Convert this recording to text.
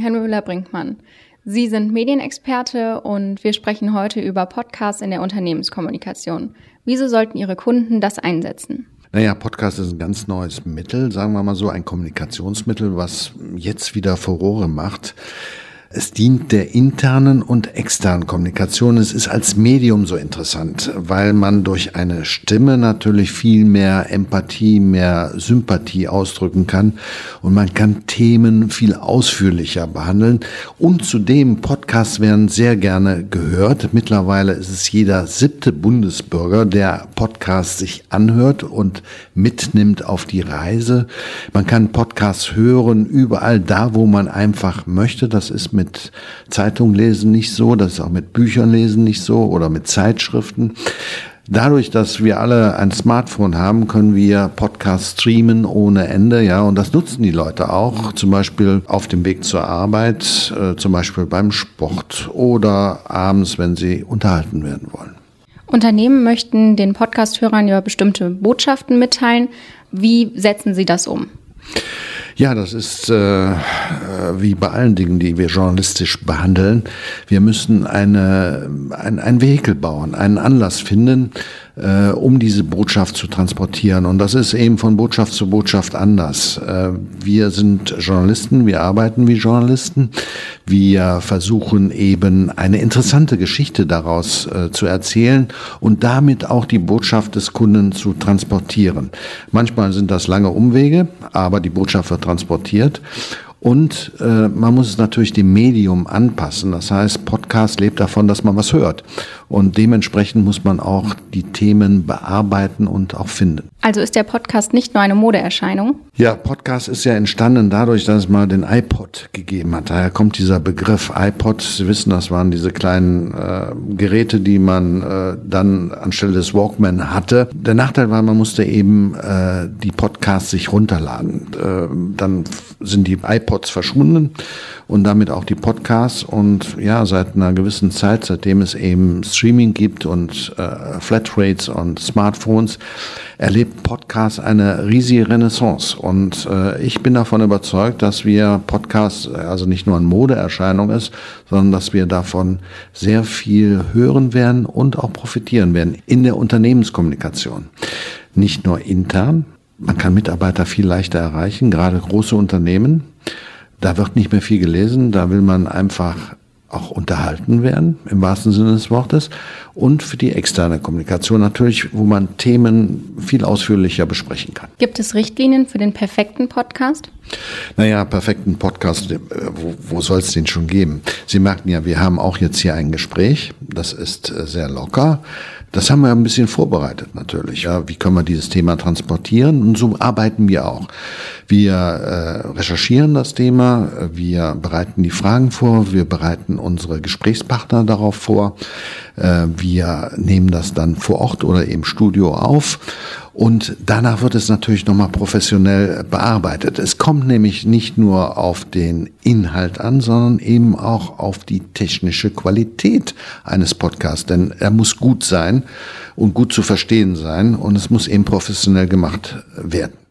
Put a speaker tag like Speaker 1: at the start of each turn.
Speaker 1: Herr Müller-Brinkmann, Sie sind Medienexperte und wir sprechen heute über Podcasts in der Unternehmenskommunikation. Wieso sollten Ihre Kunden das einsetzen?
Speaker 2: Naja, Podcast ist ein ganz neues Mittel, sagen wir mal so, ein Kommunikationsmittel, was jetzt wieder Furore macht. Es dient der internen und externen Kommunikation. Es ist als Medium so interessant, weil man durch eine Stimme natürlich viel mehr Empathie, mehr Sympathie ausdrücken kann und man kann Themen viel ausführlicher behandeln. Und zudem, Podcasts werden sehr gerne gehört. Mittlerweile ist es jeder siebte Bundesbürger, der Podcasts sich anhört und mitnimmt auf die Reise. Man kann Podcasts hören überall da, wo man einfach möchte. Das ist mit Zeitung lesen nicht so, das ist auch mit Büchern lesen nicht so oder mit Zeitschriften. Dadurch, dass wir alle ein Smartphone haben, können wir Podcasts streamen ohne Ende, ja, und das nutzen die Leute auch, zum Beispiel auf dem Weg zur Arbeit, äh, zum Beispiel beim Sport oder abends, wenn sie unterhalten werden wollen.
Speaker 1: Unternehmen möchten den Podcast-Hörern ja bestimmte Botschaften mitteilen. Wie setzen Sie das um?
Speaker 2: Ja, das ist äh, wie bei allen Dingen, die wir journalistisch behandeln. Wir müssen eine, ein, ein Vehikel bauen, einen Anlass finden, äh, um diese Botschaft zu transportieren. Und das ist eben von Botschaft zu Botschaft anders. Äh, wir sind Journalisten, wir arbeiten wie Journalisten. Wir versuchen eben eine interessante Geschichte daraus äh, zu erzählen und damit auch die Botschaft des Kunden zu transportieren. Manchmal sind das lange Umwege, aber die Botschaft wird transportiert. Und äh, man muss es natürlich dem Medium anpassen. Das heißt, Podcast lebt davon, dass man was hört. Und dementsprechend muss man auch die Themen bearbeiten und auch finden.
Speaker 1: Also ist der Podcast nicht nur eine Modeerscheinung?
Speaker 2: Ja, Podcast ist ja entstanden dadurch, dass es mal den iPod gegeben hat. Daher kommt dieser Begriff iPod. Sie wissen, das waren diese kleinen äh, Geräte, die man äh, dann anstelle des Walkman hatte. Der Nachteil war, man musste eben äh, die Podcasts sich runterladen. Äh, dann sind die iPods verschwunden und damit auch die Podcasts. Und ja, seit einer gewissen Zeit, seitdem es eben Streaming gibt und äh, Flatrates und Smartphones, erlebt Podcast eine riesige Renaissance. Und äh, ich bin davon überzeugt, dass wir Podcast also nicht nur eine Modeerscheinung ist, sondern dass wir davon sehr viel hören werden und auch profitieren werden in der Unternehmenskommunikation. Nicht nur intern, man kann Mitarbeiter viel leichter erreichen, gerade große Unternehmen. Da wird nicht mehr viel gelesen, da will man einfach auch unterhalten werden, im wahrsten Sinne des Wortes, und für die externe Kommunikation natürlich, wo man Themen viel ausführlicher besprechen kann.
Speaker 1: Gibt es Richtlinien für den perfekten Podcast?
Speaker 2: Naja, perfekten Podcast, äh, wo, wo soll es den schon geben? Sie merken ja, wir haben auch jetzt hier ein Gespräch, das ist äh, sehr locker. Das haben wir ein bisschen vorbereitet natürlich. Ja, wie können wir dieses Thema transportieren? Und so arbeiten wir auch. Wir äh, recherchieren das Thema, wir bereiten die Fragen vor, wir bereiten unsere Gesprächspartner darauf vor, äh, wir nehmen das dann vor Ort oder im Studio auf und danach wird es natürlich nochmal professionell bearbeitet. Es kommt nämlich nicht nur auf den Inhalt an, sondern eben auch auf die technische Qualität eines Podcasts. Denn er muss gut sein und gut zu verstehen sein und es muss eben professionell gemacht werden.